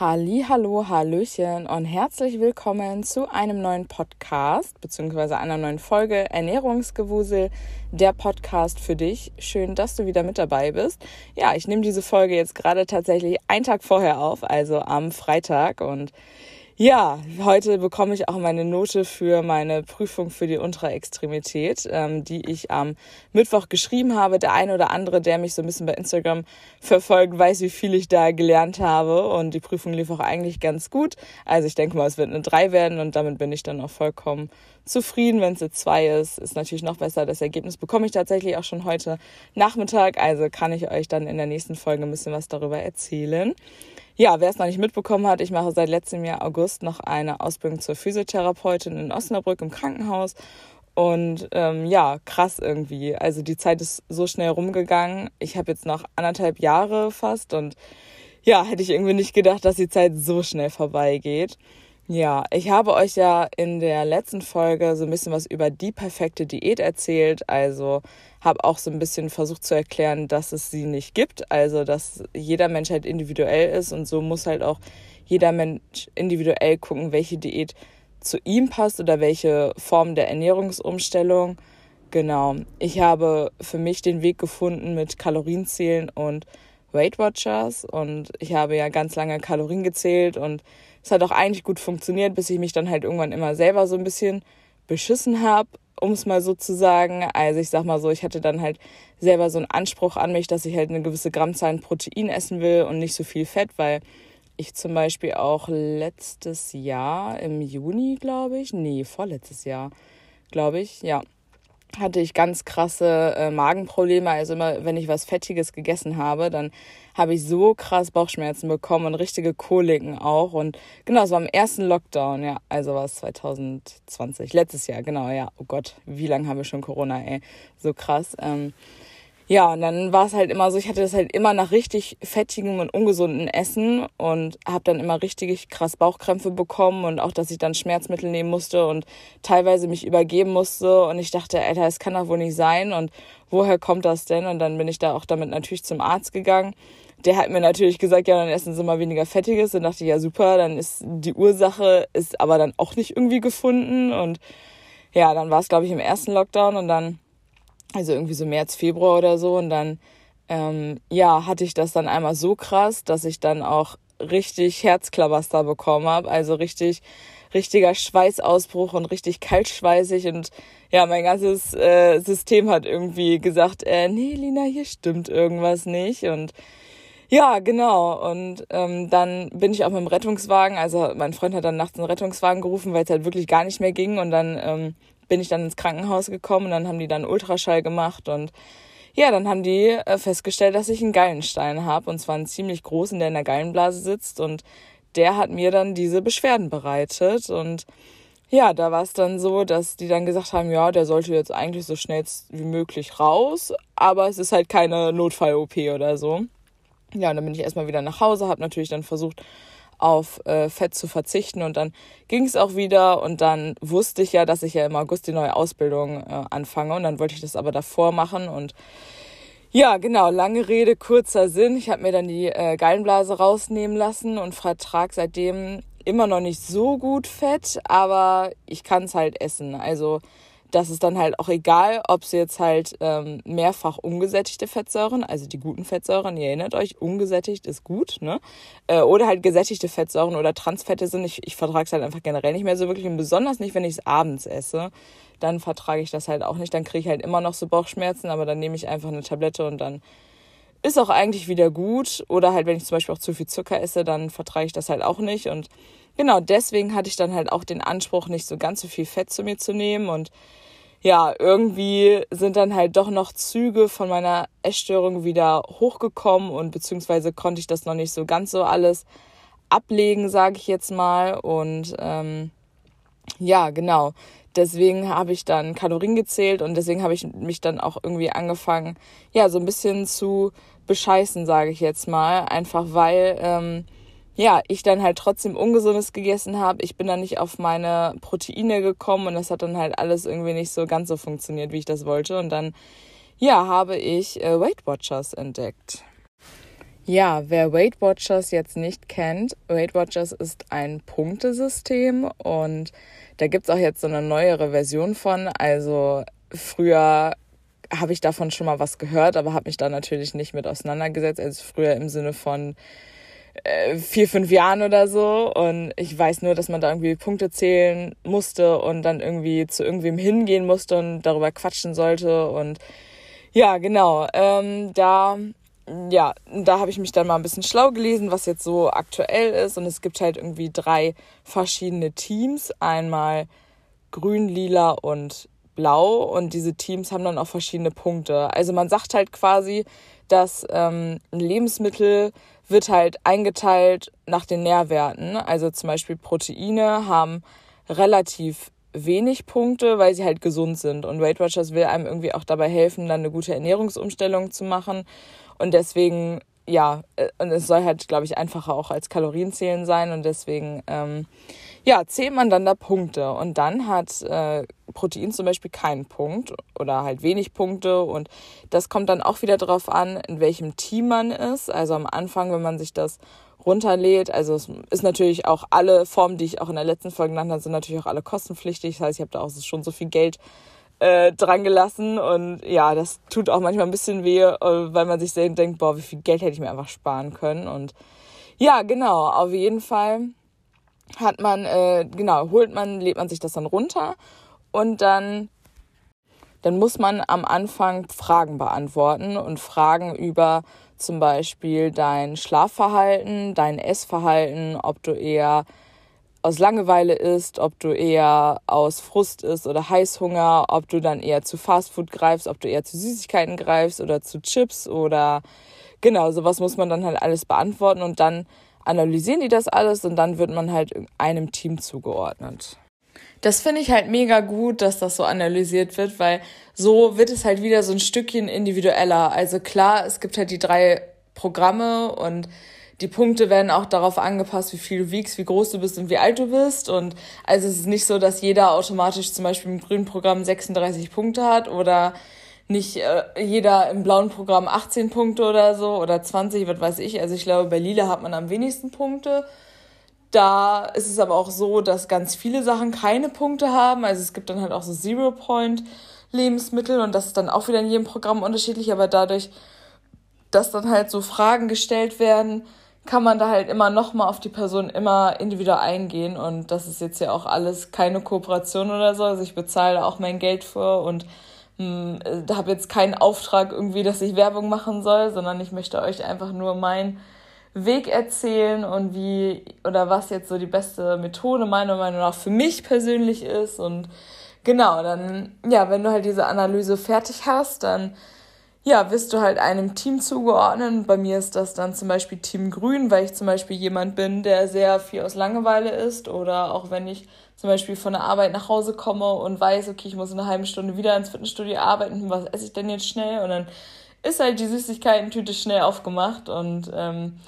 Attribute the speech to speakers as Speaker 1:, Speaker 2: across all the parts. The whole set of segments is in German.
Speaker 1: Halli, hallo, hallöchen und herzlich willkommen zu einem neuen Podcast beziehungsweise einer neuen Folge Ernährungsgewusel, der Podcast für dich. Schön, dass du wieder mit dabei bist. Ja, ich nehme diese Folge jetzt gerade tatsächlich einen Tag vorher auf, also am Freitag und ja, heute bekomme ich auch meine Note für meine Prüfung für die untere Extremität, ähm, die ich am Mittwoch geschrieben habe. Der eine oder andere, der mich so ein bisschen bei Instagram verfolgt, weiß, wie viel ich da gelernt habe. Und die Prüfung lief auch eigentlich ganz gut. Also ich denke mal, es wird eine 3 werden und damit bin ich dann auch vollkommen zufrieden. Wenn es eine 2 ist, ist natürlich noch besser. Das Ergebnis bekomme ich tatsächlich auch schon heute Nachmittag. Also kann ich euch dann in der nächsten Folge ein bisschen was darüber erzählen. Ja, wer es noch nicht mitbekommen hat, ich mache seit letztem Jahr August noch eine Ausbildung zur Physiotherapeutin in Osnabrück im Krankenhaus. Und ähm, ja, krass irgendwie. Also die Zeit ist so schnell rumgegangen. Ich habe jetzt noch anderthalb Jahre fast und ja, hätte ich irgendwie nicht gedacht, dass die Zeit so schnell vorbeigeht. Ja, ich habe euch ja in der letzten Folge so ein bisschen was über die perfekte Diät erzählt. Also habe auch so ein bisschen versucht zu erklären, dass es sie nicht gibt. Also dass jeder Mensch halt individuell ist und so muss halt auch jeder Mensch individuell gucken, welche Diät zu ihm passt oder welche Form der Ernährungsumstellung. Genau. Ich habe für mich den Weg gefunden mit Kalorienzählen und Weight Watchers und ich habe ja ganz lange Kalorien gezählt und es hat auch eigentlich gut funktioniert, bis ich mich dann halt irgendwann immer selber so ein bisschen beschissen habe, um es mal so zu sagen. Also ich sag mal so, ich hatte dann halt selber so einen Anspruch an mich, dass ich halt eine gewisse Grammzahl Protein essen will und nicht so viel Fett, weil ich zum Beispiel auch letztes Jahr im Juni, glaube ich, nee, vorletztes Jahr, glaube ich, ja, hatte ich ganz krasse äh, Magenprobleme. Also immer, wenn ich was Fettiges gegessen habe, dann habe ich so krass Bauchschmerzen bekommen und richtige Koliken auch. Und genau, es war im ersten Lockdown, ja, also war es 2020, letztes Jahr, genau, ja. Oh Gott, wie lange haben wir schon Corona, ey, so krass. Ähm, ja, und dann war es halt immer so, ich hatte das halt immer nach richtig fettigem und ungesunden Essen und habe dann immer richtig krass Bauchkrämpfe bekommen und auch, dass ich dann Schmerzmittel nehmen musste und teilweise mich übergeben musste und ich dachte, Alter, das kann doch wohl nicht sein und woher kommt das denn? Und dann bin ich da auch damit natürlich zum Arzt gegangen. Der hat mir natürlich gesagt, ja, dann essen Sie mal weniger Fettiges. Dann dachte ich, ja, super, dann ist die Ursache, ist aber dann auch nicht irgendwie gefunden und ja, dann war es, glaube ich, im ersten Lockdown und dann also irgendwie so März, Februar oder so. Und dann, ähm, ja, hatte ich das dann einmal so krass, dass ich dann auch richtig Herzklabaster bekommen habe. Also richtig, richtiger Schweißausbruch und richtig kaltschweißig. Und ja, mein ganzes äh, System hat irgendwie gesagt, äh, nee, Lina, hier stimmt irgendwas nicht. Und ja, genau. Und ähm, dann bin ich auch mit dem Rettungswagen, also mein Freund hat dann nachts einen Rettungswagen gerufen, weil es halt wirklich gar nicht mehr ging. Und dann ähm, bin ich dann ins Krankenhaus gekommen und dann haben die dann Ultraschall gemacht und ja, dann haben die äh, festgestellt, dass ich einen Gallenstein habe und zwar einen ziemlich großen, der in der Gallenblase sitzt und der hat mir dann diese Beschwerden bereitet und ja, da war es dann so, dass die dann gesagt haben, ja, der sollte jetzt eigentlich so schnell wie möglich raus, aber es ist halt keine Notfall-OP oder so. Ja, und dann bin ich erstmal wieder nach Hause, habe natürlich dann versucht, auf äh, Fett zu verzichten. Und dann ging es auch wieder. Und dann wusste ich ja, dass ich ja im August die neue Ausbildung äh, anfange. Und dann wollte ich das aber davor machen. Und ja, genau, lange Rede, kurzer Sinn. Ich habe mir dann die äh, Gallenblase rausnehmen lassen und vertrag seitdem immer noch nicht so gut Fett, aber ich kann es halt essen. Also das ist dann halt auch egal, ob sie jetzt halt ähm, mehrfach ungesättigte Fettsäuren, also die guten Fettsäuren, ihr erinnert euch, ungesättigt ist gut, ne? Äh, oder halt gesättigte Fettsäuren oder Transfette sind. Ich, ich vertrage es halt einfach generell nicht mehr so wirklich und besonders nicht, wenn ich es abends esse. Dann vertrage ich das halt auch nicht. Dann kriege ich halt immer noch so Bauchschmerzen, aber dann nehme ich einfach eine Tablette und dann ist auch eigentlich wieder gut. Oder halt, wenn ich zum Beispiel auch zu viel Zucker esse, dann vertrage ich das halt auch nicht. Und genau deswegen hatte ich dann halt auch den Anspruch, nicht so ganz so viel Fett zu mir zu nehmen und ja, irgendwie sind dann halt doch noch Züge von meiner Essstörung wieder hochgekommen und beziehungsweise konnte ich das noch nicht so ganz so alles ablegen, sage ich jetzt mal. Und ähm, ja, genau. Deswegen habe ich dann Kalorien gezählt und deswegen habe ich mich dann auch irgendwie angefangen, ja, so ein bisschen zu bescheißen, sage ich jetzt mal. Einfach weil ähm, ja, ich dann halt trotzdem Ungesundes gegessen habe. Ich bin dann nicht auf meine Proteine gekommen und das hat dann halt alles irgendwie nicht so ganz so funktioniert, wie ich das wollte. Und dann, ja, habe ich äh, Weight Watchers entdeckt. Ja, wer Weight Watchers jetzt nicht kennt, Weight Watchers ist ein Punktesystem und da gibt es auch jetzt so eine neuere Version von. Also früher habe ich davon schon mal was gehört, aber habe mich da natürlich nicht mit auseinandergesetzt. Also früher im Sinne von äh, vier, fünf Jahren oder so. Und ich weiß nur, dass man da irgendwie Punkte zählen musste und dann irgendwie zu irgendwem hingehen musste und darüber quatschen sollte. Und ja, genau. Ähm, da ja, da habe ich mich dann mal ein bisschen schlau gelesen, was jetzt so aktuell ist. Und es gibt halt irgendwie drei verschiedene Teams. Einmal grün, lila und blau. Und diese Teams haben dann auch verschiedene Punkte. Also man sagt halt quasi, dass ähm, ein Lebensmittel wird halt eingeteilt nach den Nährwerten. Also zum Beispiel Proteine haben relativ wenig Punkte, weil sie halt gesund sind. Und Weight Watchers will einem irgendwie auch dabei helfen, dann eine gute Ernährungsumstellung zu machen. Und deswegen, ja, äh, und es soll halt, glaube ich, einfacher auch als Kalorienzählen sein. Und deswegen, ähm, ja, zählt man dann da Punkte. Und dann hat äh, Protein zum Beispiel keinen Punkt oder halt wenig Punkte. Und das kommt dann auch wieder darauf an, in welchem Team man ist. Also am Anfang, wenn man sich das runterlädt. Also es ist natürlich auch alle Formen, die ich auch in der letzten Folge genannt habe, sind natürlich auch alle kostenpflichtig. Das heißt, ich habe da auch schon so viel Geld äh, dran gelassen und ja, das tut auch manchmal ein bisschen weh, äh, weil man sich denkt, boah, wie viel Geld hätte ich mir einfach sparen können und ja, genau, auf jeden Fall hat man, äh, genau, holt man, lädt man sich das dann runter und dann, dann muss man am Anfang Fragen beantworten und Fragen über zum Beispiel dein Schlafverhalten, dein Essverhalten, ob du eher aus Langeweile isst, ob du eher aus Frust isst oder Heißhunger, ob du dann eher zu Fastfood greifst, ob du eher zu Süßigkeiten greifst oder zu Chips oder genau, sowas muss man dann halt alles beantworten und dann analysieren die das alles und dann wird man halt einem Team zugeordnet. Das finde ich halt mega gut, dass das so analysiert wird, weil so wird es halt wieder so ein Stückchen individueller. Also klar, es gibt halt die drei Programme und die Punkte werden auch darauf angepasst, wie viel du wiegst, wie groß du bist und wie alt du bist. Und also es ist nicht so, dass jeder automatisch zum Beispiel im grünen Programm 36 Punkte hat oder nicht äh, jeder im blauen Programm 18 Punkte oder so oder 20, was weiß ich. Also ich glaube, bei Lila hat man am wenigsten Punkte. Da ist es aber auch so, dass ganz viele Sachen keine Punkte haben. Also es gibt dann halt auch so Zero-Point-Lebensmittel und das ist dann auch wieder in jedem Programm unterschiedlich. Aber dadurch, dass dann halt so Fragen gestellt werden, kann man da halt immer nochmal auf die Person immer individuell eingehen. Und das ist jetzt ja auch alles keine Kooperation oder so. Also ich bezahle auch mein Geld für und habe jetzt keinen Auftrag irgendwie, dass ich Werbung machen soll, sondern ich möchte euch einfach nur meinen Weg erzählen und wie oder was jetzt so die beste Methode meiner Meinung nach für mich persönlich ist. Und genau, dann, ja, wenn du halt diese Analyse fertig hast, dann ja, wirst du halt einem Team zugeordnet. Bei mir ist das dann zum Beispiel Team Grün, weil ich zum Beispiel jemand bin, der sehr viel aus Langeweile ist. Oder auch wenn ich zum Beispiel von der Arbeit nach Hause komme und weiß, okay, ich muss in einer halben Stunde wieder ins Fitnessstudio arbeiten, was esse ich denn jetzt schnell? Und dann ist halt die Süßigkeiten-Tüte schnell aufgemacht und ähm,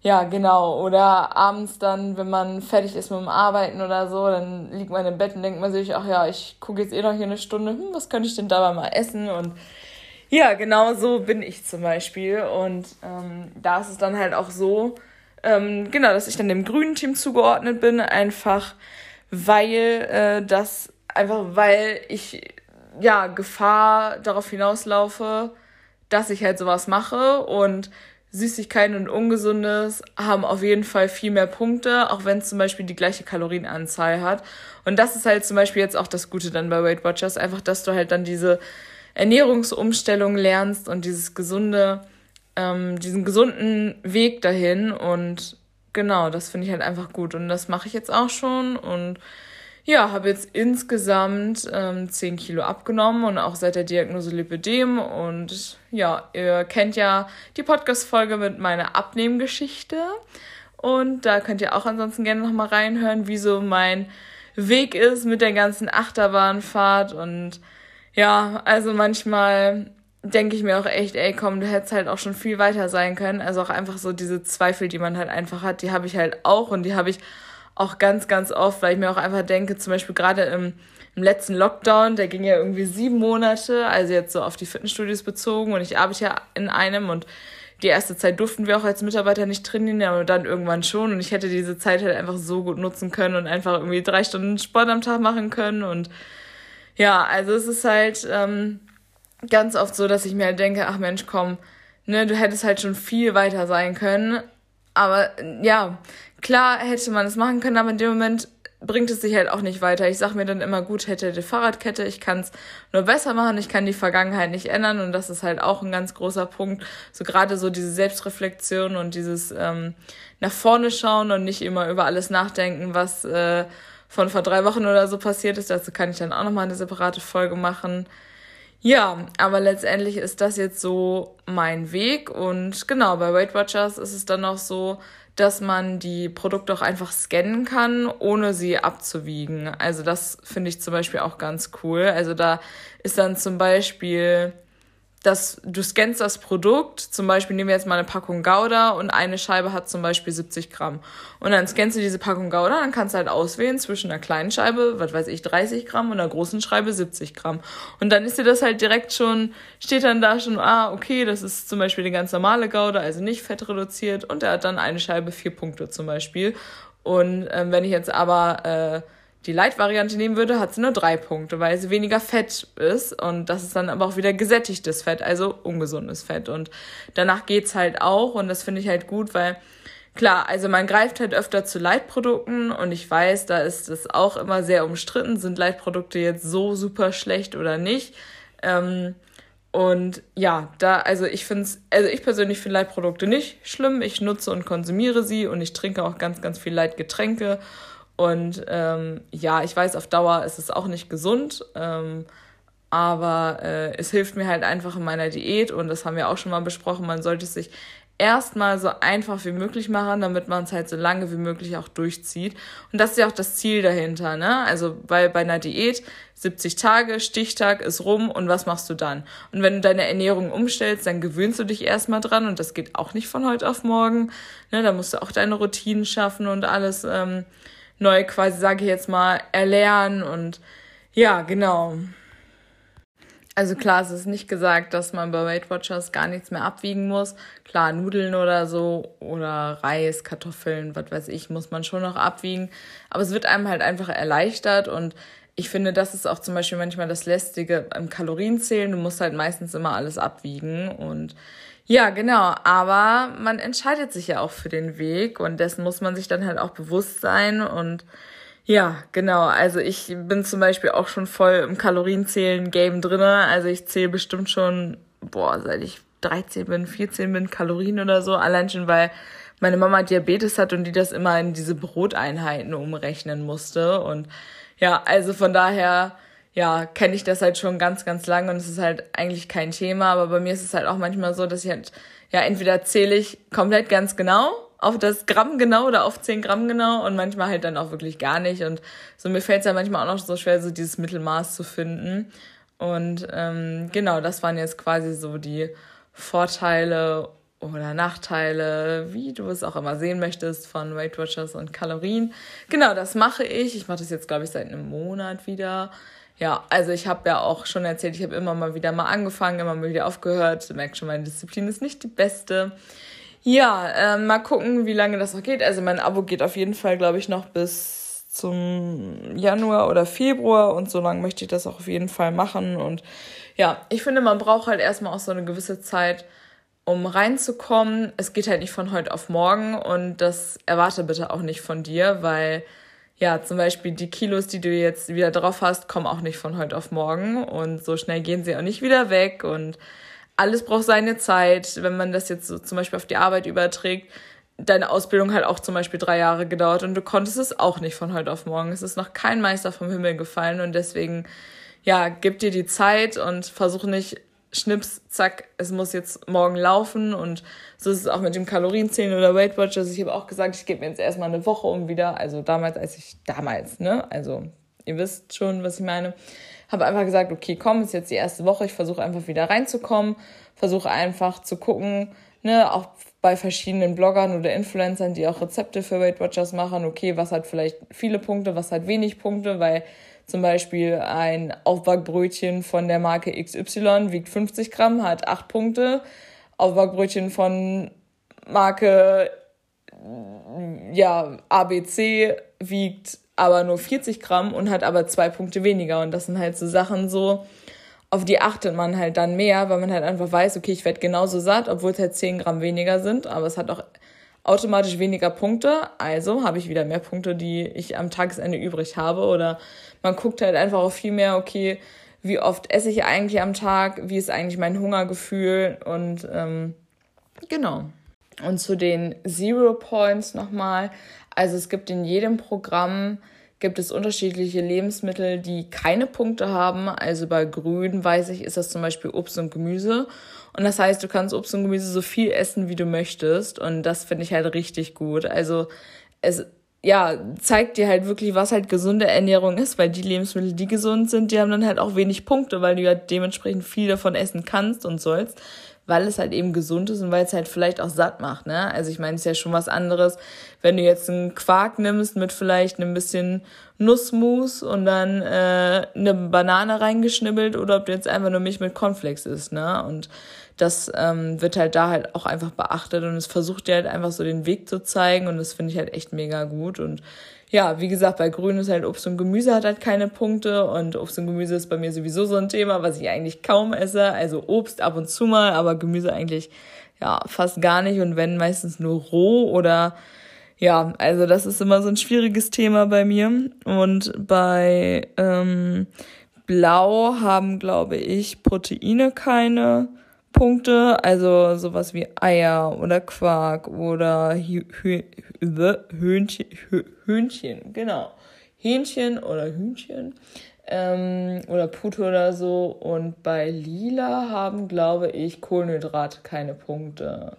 Speaker 1: ja, genau. Oder abends dann, wenn man fertig ist mit dem Arbeiten oder so, dann liegt man im Bett und denkt man sich, ach ja, ich gucke jetzt eh noch hier eine Stunde, hm, was könnte ich denn dabei mal essen? Und ja, genau so bin ich zum Beispiel. Und ähm, da ist es dann halt auch so, ähm, genau, dass ich dann dem grünen Team zugeordnet bin, einfach weil äh, das, einfach weil ich ja Gefahr darauf hinauslaufe, dass ich halt sowas mache und Süßigkeiten und Ungesundes haben auf jeden Fall viel mehr Punkte, auch wenn es zum Beispiel die gleiche Kalorienanzahl hat. Und das ist halt zum Beispiel jetzt auch das Gute dann bei Weight Watchers, einfach, dass du halt dann diese Ernährungsumstellung lernst und dieses gesunde, ähm, diesen gesunden Weg dahin. Und genau, das finde ich halt einfach gut. Und das mache ich jetzt auch schon. Und ja, habe jetzt insgesamt ähm, 10 Kilo abgenommen und auch seit der Diagnose Lipidem. Und ja, ihr kennt ja die Podcast-Folge mit meiner Abnehmgeschichte. Und da könnt ihr auch ansonsten gerne nochmal reinhören, wie so mein Weg ist mit der ganzen Achterbahnfahrt und ja, also manchmal denke ich mir auch echt, ey, komm, du hättest halt auch schon viel weiter sein können. Also auch einfach so diese Zweifel, die man halt einfach hat, die habe ich halt auch und die habe ich auch ganz, ganz oft, weil ich mir auch einfach denke, zum Beispiel gerade im, im letzten Lockdown, der ging ja irgendwie sieben Monate, also jetzt so auf die Fitnessstudios bezogen und ich arbeite ja in einem und die erste Zeit durften wir auch als Mitarbeiter nicht trainieren, aber dann irgendwann schon. Und ich hätte diese Zeit halt einfach so gut nutzen können und einfach irgendwie drei Stunden Sport am Tag machen können. Und ja, also es ist halt ähm, ganz oft so, dass ich mir halt denke, ach Mensch, komm, ne, du hättest halt schon viel weiter sein können. Aber ja, klar hätte man es machen können, aber in dem Moment bringt es sich halt auch nicht weiter. Ich sag mir dann immer, gut, hätte die Fahrradkette, ich kann es nur besser machen, ich kann die Vergangenheit nicht ändern und das ist halt auch ein ganz großer Punkt. So gerade so diese Selbstreflexion und dieses ähm, nach vorne schauen und nicht immer über alles nachdenken, was äh, von vor drei Wochen oder so passiert ist. Dazu kann ich dann auch nochmal eine separate Folge machen. Ja, aber letztendlich ist das jetzt so mein Weg und genau, bei Weight Watchers ist es dann auch so, dass man die Produkte auch einfach scannen kann, ohne sie abzuwiegen. Also das finde ich zum Beispiel auch ganz cool. Also da ist dann zum Beispiel dass du scannst das Produkt, zum Beispiel nehmen wir jetzt mal eine Packung Gouda und eine Scheibe hat zum Beispiel 70 Gramm. Und dann scannst du diese Packung Gouda, dann kannst du halt auswählen zwischen einer kleinen Scheibe, was weiß ich, 30 Gramm und einer großen Scheibe 70 Gramm. Und dann ist dir das halt direkt schon, steht dann da schon, ah, okay, das ist zum Beispiel die ganz normale Gouda, also nicht fettreduziert und er hat dann eine Scheibe vier Punkte zum Beispiel. Und ähm, wenn ich jetzt aber äh, die Light-Variante nehmen würde, hat sie nur drei Punkte, weil sie weniger Fett ist. Und das ist dann aber auch wieder gesättigtes Fett, also ungesundes Fett. Und danach geht's halt auch. Und das finde ich halt gut, weil klar, also man greift halt öfter zu Leitprodukten und ich weiß, da ist es auch immer sehr umstritten, sind Leitprodukte jetzt so super schlecht oder nicht. Ähm, und ja, da, also ich finde es, also ich persönlich finde Leitprodukte nicht schlimm. Ich nutze und konsumiere sie und ich trinke auch ganz, ganz viel Leitgetränke. Und ähm, ja, ich weiß, auf Dauer ist es auch nicht gesund, ähm, aber äh, es hilft mir halt einfach in meiner Diät und das haben wir auch schon mal besprochen. Man sollte es sich erstmal so einfach wie möglich machen, damit man es halt so lange wie möglich auch durchzieht. Und das ist ja auch das Ziel dahinter, ne? Also, weil bei einer Diät 70 Tage, Stichtag ist rum und was machst du dann? Und wenn du deine Ernährung umstellst, dann gewöhnst du dich erstmal dran und das geht auch nicht von heute auf morgen. Ne? Da musst du auch deine Routinen schaffen und alles. Ähm, neu quasi, sage ich jetzt mal, erlernen und ja, genau. Also klar, es ist nicht gesagt, dass man bei Weight Watchers gar nichts mehr abwiegen muss. Klar, Nudeln oder so oder Reis, Kartoffeln, was weiß ich, muss man schon noch abwiegen. Aber es wird einem halt einfach erleichtert und ich finde, das ist auch zum Beispiel manchmal das Lästige im Kalorienzählen. Du musst halt meistens immer alles abwiegen und ja, genau. Aber man entscheidet sich ja auch für den Weg und dessen muss man sich dann halt auch bewusst sein. Und ja, genau. Also ich bin zum Beispiel auch schon voll im Kalorienzählen-Game drinne. Also ich zähle bestimmt schon, boah, seit ich 13 bin, 14 bin, Kalorien oder so. Allein schon, weil meine Mama Diabetes hat und die das immer in diese Broteinheiten umrechnen musste. Und ja, also von daher ja, kenne ich das halt schon ganz, ganz lange und es ist halt eigentlich kein Thema. Aber bei mir ist es halt auch manchmal so, dass ich halt, ja, entweder zähle ich komplett ganz genau auf das Gramm genau oder auf 10 Gramm genau und manchmal halt dann auch wirklich gar nicht. Und so mir fällt es ja manchmal auch noch so schwer, so dieses Mittelmaß zu finden. Und ähm, genau, das waren jetzt quasi so die Vorteile oder Nachteile, wie du es auch immer sehen möchtest, von Weight Watchers und Kalorien. Genau, das mache ich. Ich mache das jetzt, glaube ich, seit einem Monat wieder. Ja, also ich habe ja auch schon erzählt, ich habe immer mal wieder mal angefangen, immer mal wieder aufgehört. Du merkst schon, meine Disziplin ist nicht die beste. Ja, äh, mal gucken, wie lange das noch geht. Also mein Abo geht auf jeden Fall, glaube ich, noch bis zum Januar oder Februar und so lange möchte ich das auch auf jeden Fall machen. Und ja, ich finde, man braucht halt erstmal auch so eine gewisse Zeit, um reinzukommen. Es geht halt nicht von heute auf morgen und das erwarte bitte auch nicht von dir, weil ja, zum Beispiel die Kilos, die du jetzt wieder drauf hast, kommen auch nicht von heute auf morgen und so schnell gehen sie auch nicht wieder weg und alles braucht seine Zeit. Wenn man das jetzt so zum Beispiel auf die Arbeit überträgt, deine Ausbildung hat auch zum Beispiel drei Jahre gedauert und du konntest es auch nicht von heute auf morgen. Es ist noch kein Meister vom Himmel gefallen und deswegen, ja, gib dir die Zeit und versuch nicht Schnips, zack, es muss jetzt morgen laufen. Und so ist es auch mit dem Kalorienzählen oder Weight Watchers. Ich habe auch gesagt, ich gebe mir jetzt erstmal eine Woche um wieder, also damals, als ich, damals, ne, also ihr wisst schon, was ich meine, habe einfach gesagt, okay, komm, ist jetzt die erste Woche, ich versuche einfach wieder reinzukommen, versuche einfach zu gucken, ne, auch bei verschiedenen Bloggern oder Influencern, die auch Rezepte für Weight Watchers machen, okay, was hat vielleicht viele Punkte, was hat wenig Punkte, weil zum Beispiel ein Aufbackbrötchen von der Marke XY wiegt 50 Gramm, hat 8 Punkte. Aufbackbrötchen von Marke ja, ABC wiegt aber nur 40 Gramm und hat aber zwei Punkte weniger. Und das sind halt so Sachen so, auf die achtet man halt dann mehr, weil man halt einfach weiß, okay, ich werde genauso satt, obwohl es halt 10 Gramm weniger sind, aber es hat auch automatisch weniger Punkte. Also habe ich wieder mehr Punkte, die ich am Tagesende übrig habe. Oder man guckt halt einfach auch viel mehr, okay, wie oft esse ich eigentlich am Tag, wie ist eigentlich mein Hungergefühl und ähm, genau. Und zu den Zero Points nochmal. Also es gibt in jedem Programm gibt es unterschiedliche Lebensmittel, die keine Punkte haben. Also bei Grün, weiß ich, ist das zum Beispiel Obst und Gemüse. Und das heißt, du kannst Obst und Gemüse so viel essen, wie du möchtest. Und das finde ich halt richtig gut. Also es ja, zeigt dir halt wirklich, was halt gesunde Ernährung ist, weil die Lebensmittel, die gesund sind, die haben dann halt auch wenig Punkte, weil du ja dementsprechend viel davon essen kannst und sollst weil es halt eben gesund ist und weil es halt vielleicht auch satt macht, ne? Also ich meine, es ist ja schon was anderes, wenn du jetzt einen Quark nimmst mit vielleicht ein bisschen Nussmus und dann äh, eine Banane reingeschnibbelt oder ob du jetzt einfach nur Milch mit Cornflakes isst, ne? Und das ähm, wird halt da halt auch einfach beachtet und es versucht dir halt einfach so den Weg zu zeigen und das finde ich halt echt mega gut und ja, wie gesagt, bei Grün ist halt Obst und Gemüse hat halt keine Punkte und Obst und Gemüse ist bei mir sowieso so ein Thema, was ich eigentlich kaum esse. Also Obst ab und zu mal, aber Gemüse eigentlich ja fast gar nicht und wenn meistens nur roh oder ja, also das ist immer so ein schwieriges Thema bei mir. Und bei ähm, Blau haben, glaube ich, Proteine keine Punkte, also sowas wie Eier oder Quark oder Hühnchen, Hühnchen, genau. Hähnchen oder Hühnchen ähm, oder Pute oder so. Und bei Lila haben, glaube ich, Kohlenhydrate keine Punkte.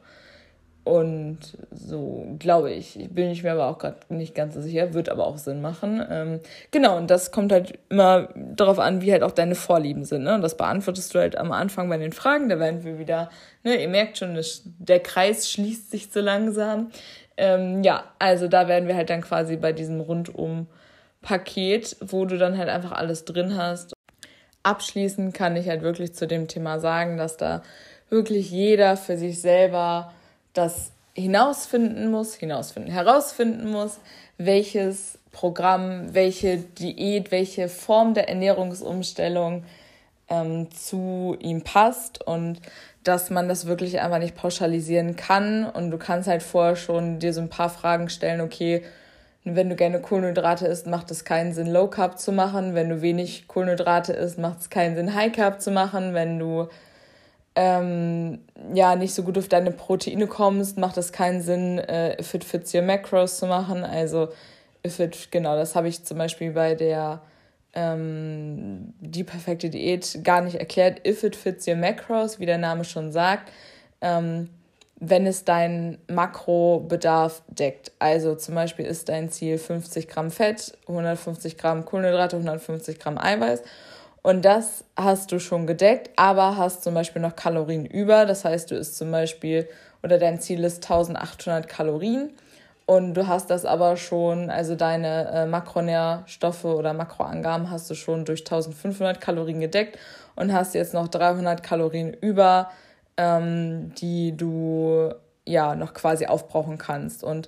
Speaker 1: Und so, glaube ich. Bin ich mir aber auch gerade nicht ganz so sicher, wird aber auch Sinn machen. Ähm, genau, und das kommt halt immer darauf an, wie halt auch deine Vorlieben sind. Ne? Und das beantwortest du halt am Anfang bei den Fragen. Da werden wir wieder, ne, ihr merkt schon, der Kreis schließt sich so langsam. Ähm, ja, also da werden wir halt dann quasi bei diesem Rundum-Paket, wo du dann halt einfach alles drin hast. Abschließend kann ich halt wirklich zu dem Thema sagen, dass da wirklich jeder für sich selber das hinausfinden muss, hinausfinden, herausfinden muss, welches Programm, welche Diät, welche Form der Ernährungsumstellung ähm, zu ihm passt und dass man das wirklich einfach nicht pauschalisieren kann und du kannst halt vorher schon dir so ein paar Fragen stellen, okay, wenn du gerne Kohlenhydrate isst, macht es keinen Sinn, Low Carb zu machen. Wenn du wenig Kohlenhydrate isst, macht es keinen Sinn, High Carb zu machen. Wenn du ähm, ja nicht so gut auf deine Proteine kommst, macht es keinen Sinn, äh, if it fits your macros zu machen. Also if it, genau, das habe ich zum Beispiel bei der ähm, die perfekte Diät gar nicht erklärt. If it fits your macros, wie der Name schon sagt, ähm, wenn es deinen Makrobedarf deckt. Also zum Beispiel ist dein Ziel 50 Gramm Fett, 150 Gramm Kohlenhydrate, 150 Gramm Eiweiß und das hast du schon gedeckt, aber hast zum Beispiel noch Kalorien über. Das heißt, du isst zum Beispiel oder dein Ziel ist 1800 Kalorien und du hast das aber schon, also deine äh, Makronährstoffe oder Makroangaben hast du schon durch 1500 Kalorien gedeckt und hast jetzt noch 300 Kalorien über, ähm, die du ja noch quasi aufbrauchen kannst. Und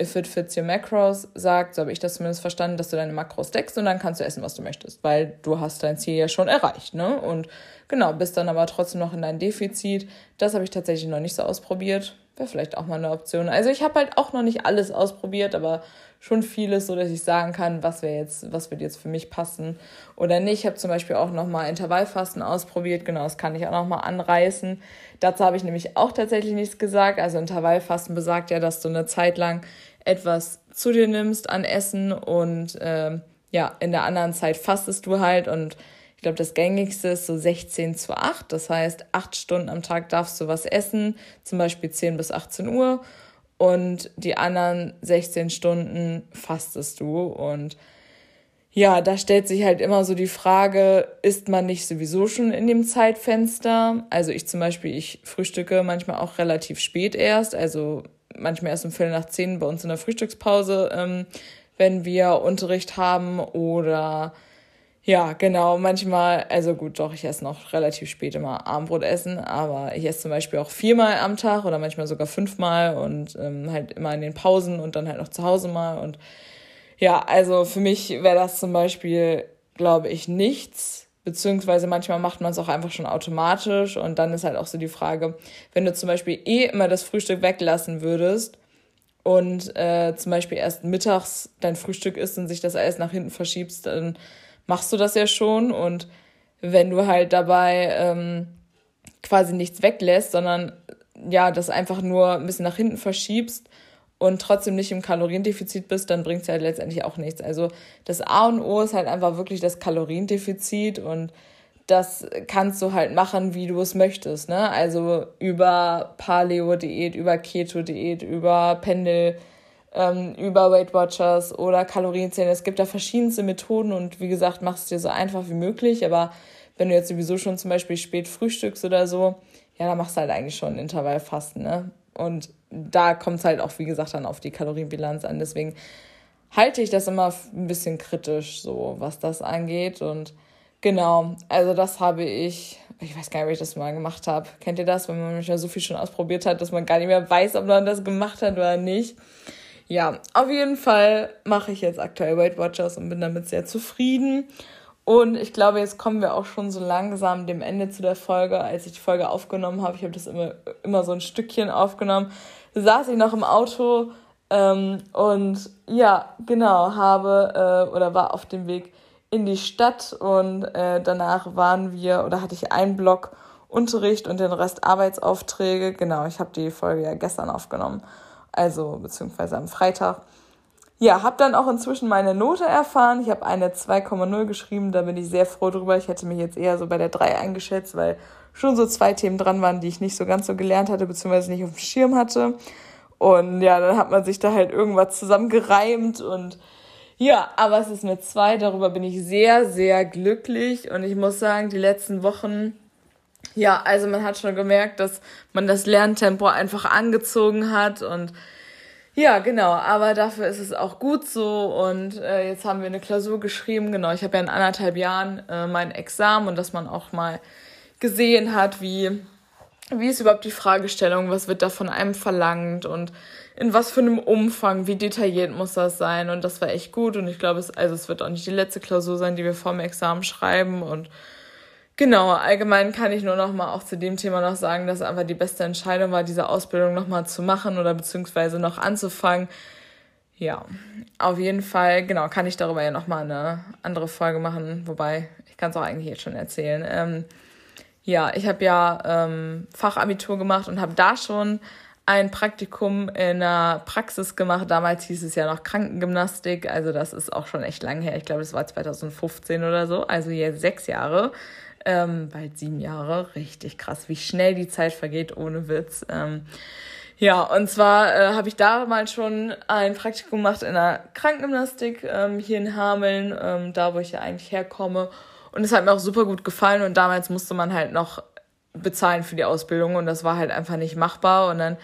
Speaker 1: if it fits your macros sagt, so habe ich das zumindest verstanden, dass du deine Makros deckst und dann kannst du essen, was du möchtest, weil du hast dein Ziel ja schon erreicht, ne? Und genau, bist dann aber trotzdem noch in deinem Defizit. Das habe ich tatsächlich noch nicht so ausprobiert. Wäre vielleicht auch mal eine Option. Also ich habe halt auch noch nicht alles ausprobiert, aber schon vieles, so dass ich sagen kann, was wäre jetzt, was wird jetzt für mich passen oder nicht. Ich habe zum Beispiel auch noch mal Intervallfasten ausprobiert. Genau, das kann ich auch noch mal anreißen. Dazu habe ich nämlich auch tatsächlich nichts gesagt. Also Intervallfasten besagt ja, dass du eine Zeit lang etwas zu dir nimmst an Essen und ähm, ja, in der anderen Zeit fastest du halt und ich glaube, das gängigste ist so 16 zu 8. Das heißt, acht Stunden am Tag darfst du was essen, zum Beispiel 10 bis 18 Uhr. Und die anderen 16 Stunden fastest du. Und ja, da stellt sich halt immer so die Frage, ist man nicht sowieso schon in dem Zeitfenster? Also ich zum Beispiel, ich frühstücke manchmal auch relativ spät erst. Also manchmal erst um Viertel nach zehn bei uns in der Frühstückspause, ähm, wenn wir Unterricht haben oder Ja, genau. Manchmal, also gut, doch, ich esse noch relativ spät immer Abendbrot essen, aber ich esse zum Beispiel auch viermal am Tag oder manchmal sogar fünfmal und ähm, halt immer in den Pausen und dann halt noch zu Hause mal. Und ja, also für mich wäre das zum Beispiel, glaube ich, nichts. Beziehungsweise manchmal macht man es auch einfach schon automatisch und dann ist halt auch so die Frage, wenn du zum Beispiel eh immer das Frühstück weglassen würdest und äh, zum Beispiel erst mittags dein Frühstück isst und sich das alles nach hinten verschiebst, dann machst du das ja schon. Und wenn du halt dabei ähm, quasi nichts weglässt, sondern ja, das einfach nur ein bisschen nach hinten verschiebst und trotzdem nicht im Kaloriendefizit bist, dann bringt es halt letztendlich auch nichts. Also das A und O ist halt einfach wirklich das Kaloriendefizit und das kannst du halt machen, wie du es möchtest. Ne? Also über Paleo-Diät, über Keto-Diät, über Pendel ähm, über Weight Watchers oder Kalorienzählen. Es gibt da verschiedenste Methoden und wie gesagt, mach es dir so einfach wie möglich. Aber wenn du jetzt sowieso schon zum Beispiel spät frühstückst oder so, ja, dann machst du halt eigentlich schon Intervallfasten, ne? Und da kommt es halt auch, wie gesagt, dann auf die Kalorienbilanz an. Deswegen halte ich das immer ein bisschen kritisch, so was das angeht. Und genau, also das habe ich, ich weiß gar nicht, ob ich das mal gemacht habe. Kennt ihr das, wenn man manchmal so viel schon ausprobiert hat, dass man gar nicht mehr weiß, ob man das gemacht hat oder nicht? Ja, auf jeden Fall mache ich jetzt aktuell Weight Watchers und bin damit sehr zufrieden. Und ich glaube, jetzt kommen wir auch schon so langsam dem Ende zu der Folge. Als ich die Folge aufgenommen habe, ich habe das immer, immer so ein Stückchen aufgenommen, saß ich noch im Auto ähm, und ja, genau, habe äh, oder war auf dem Weg in die Stadt und äh, danach waren wir oder hatte ich einen Block Unterricht und den Rest Arbeitsaufträge. Genau, ich habe die Folge ja gestern aufgenommen also beziehungsweise am Freitag. Ja, habe dann auch inzwischen meine Note erfahren. Ich habe eine 2,0 geschrieben, da bin ich sehr froh drüber. Ich hätte mich jetzt eher so bei der 3 eingeschätzt, weil schon so zwei Themen dran waren, die ich nicht so ganz so gelernt hatte, beziehungsweise nicht auf dem Schirm hatte. Und ja, dann hat man sich da halt irgendwas zusammengereimt und ja, aber es ist mit zwei, darüber bin ich sehr, sehr glücklich und ich muss sagen, die letzten Wochen ja, also man hat schon gemerkt, dass man das Lerntempo einfach angezogen hat und ja, genau, aber dafür ist es auch gut so und äh, jetzt haben wir eine Klausur geschrieben, genau, ich habe ja in anderthalb Jahren äh, mein Examen und dass man auch mal gesehen hat, wie, wie ist überhaupt die Fragestellung, was wird da von einem verlangt und in was für einem Umfang, wie detailliert muss das sein und das war echt gut und ich glaube, es, also es wird auch nicht die letzte Klausur sein, die wir vor dem Examen schreiben und Genau, allgemein kann ich nur noch mal auch zu dem Thema noch sagen, dass einfach die beste Entscheidung war, diese Ausbildung noch mal zu machen oder beziehungsweise noch anzufangen. Ja, auf jeden Fall, genau, kann ich darüber ja noch mal eine andere Folge machen, wobei ich kann es auch eigentlich jetzt schon erzählen. Ähm, ja, ich habe ja ähm, Fachabitur gemacht und habe da schon ein Praktikum in einer Praxis gemacht. Damals hieß es ja noch Krankengymnastik, also das ist auch schon echt lang her. Ich glaube, das war 2015 oder so, also jetzt sechs Jahre ähm, bald sieben Jahre. Richtig krass, wie schnell die Zeit vergeht, ohne Witz. Ähm, ja, und zwar äh, habe ich damals schon ein Praktikum gemacht in der Krankengymnastik ähm, hier in Hameln, ähm, da wo ich ja eigentlich herkomme. Und es hat mir auch super gut gefallen und damals musste man halt noch bezahlen für die Ausbildung und das war halt einfach nicht machbar. Und dann,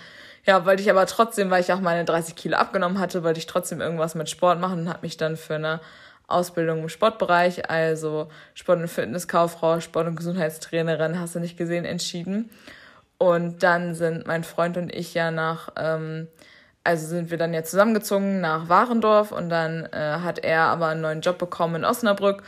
Speaker 1: ja, wollte ich aber trotzdem, weil ich auch meine 30 Kilo abgenommen hatte, wollte ich trotzdem irgendwas mit Sport machen und habe mich dann für eine Ausbildung im Sportbereich, also Sport- und Fitnesskauffrau, Sport- und Gesundheitstrainerin, hast du nicht gesehen, entschieden. Und dann sind mein Freund und ich ja nach, ähm, also sind wir dann ja zusammengezogen nach Warendorf und dann äh, hat er aber einen neuen Job bekommen in Osnabrück.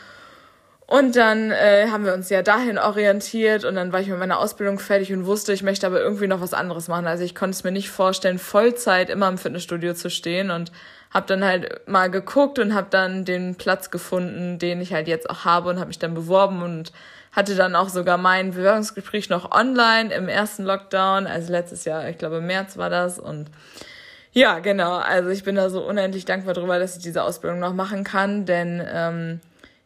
Speaker 1: Und dann äh, haben wir uns ja dahin orientiert und dann war ich mit meiner Ausbildung fertig und wusste, ich möchte aber irgendwie noch was anderes machen. Also ich konnte es mir nicht vorstellen, Vollzeit immer im Fitnessstudio zu stehen und habe dann halt mal geguckt und habe dann den Platz gefunden, den ich halt jetzt auch habe und habe mich dann beworben und hatte dann auch sogar mein Bewerbungsgespräch noch online im ersten Lockdown, also letztes Jahr, ich glaube März war das und ja, genau, also ich bin da so unendlich dankbar drüber, dass ich diese Ausbildung noch machen kann, denn ähm,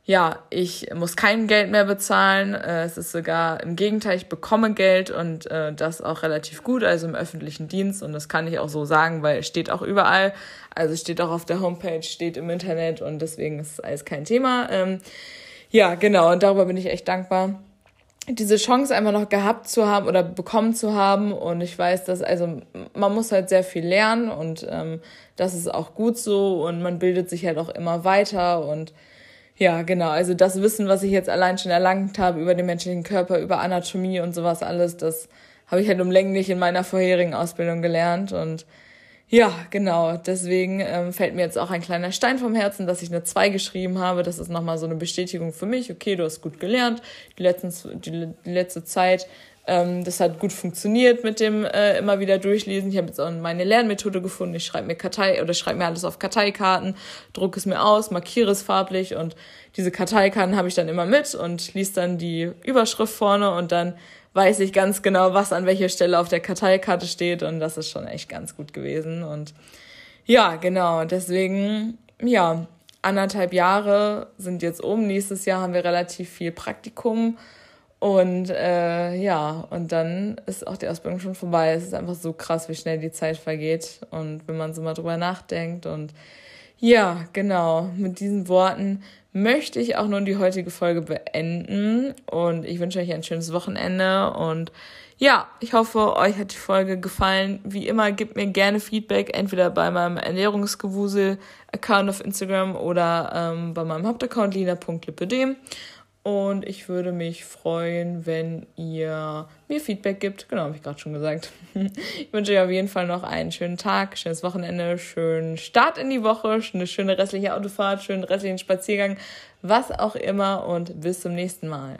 Speaker 1: ja, ich muss kein Geld mehr bezahlen. Äh, es ist sogar im Gegenteil, ich bekomme Geld und äh, das auch relativ gut, also im öffentlichen Dienst. Und das kann ich auch so sagen, weil es steht auch überall. Also steht auch auf der Homepage, steht im Internet und deswegen ist alles kein Thema. Ähm, ja, genau, und darüber bin ich echt dankbar diese Chance einfach noch gehabt zu haben oder bekommen zu haben. Und ich weiß, dass, also man muss halt sehr viel lernen und ähm, das ist auch gut so und man bildet sich halt auch immer weiter und ja, genau. Also das Wissen, was ich jetzt allein schon erlangt habe über den menschlichen Körper, über Anatomie und sowas alles, das habe ich halt umlänglich in meiner vorherigen Ausbildung gelernt. Und ja, genau. Deswegen ähm, fällt mir jetzt auch ein kleiner Stein vom Herzen, dass ich eine 2 geschrieben habe. Das ist nochmal so eine Bestätigung für mich. Okay, du hast gut gelernt. Die, letzten, die, die letzte Zeit ähm, das hat gut funktioniert mit dem äh, immer wieder durchlesen. Ich habe jetzt auch meine Lernmethode gefunden. Ich schreibe mir Kartei oder schreibe mir alles auf Karteikarten, drucke es mir aus, markiere es farblich und diese Karteikarten habe ich dann immer mit und liest dann die Überschrift vorne und dann weiß ich ganz genau, was an welcher Stelle auf der Karteikarte steht und das ist schon echt ganz gut gewesen und ja, genau, deswegen, ja, anderthalb Jahre sind jetzt um. Nächstes Jahr haben wir relativ viel Praktikum und äh, ja, und dann ist auch die Ausbildung schon vorbei. Es ist einfach so krass, wie schnell die Zeit vergeht. Und wenn man so mal drüber nachdenkt. Und ja, genau, mit diesen Worten möchte ich auch nun die heutige Folge beenden. Und ich wünsche euch ein schönes Wochenende. Und ja, ich hoffe, euch hat die Folge gefallen. Wie immer, gebt mir gerne Feedback, entweder bei meinem Ernährungsgewusel-Account auf Instagram oder ähm, bei meinem Hauptaccount lina.lippedem. Und ich würde mich freuen, wenn ihr mir Feedback gibt. Genau, habe ich gerade schon gesagt. Ich wünsche euch auf jeden Fall noch einen schönen Tag, schönes Wochenende, schönen Start in die Woche, eine schöne restliche Autofahrt, schönen restlichen Spaziergang, was auch immer und bis zum nächsten Mal.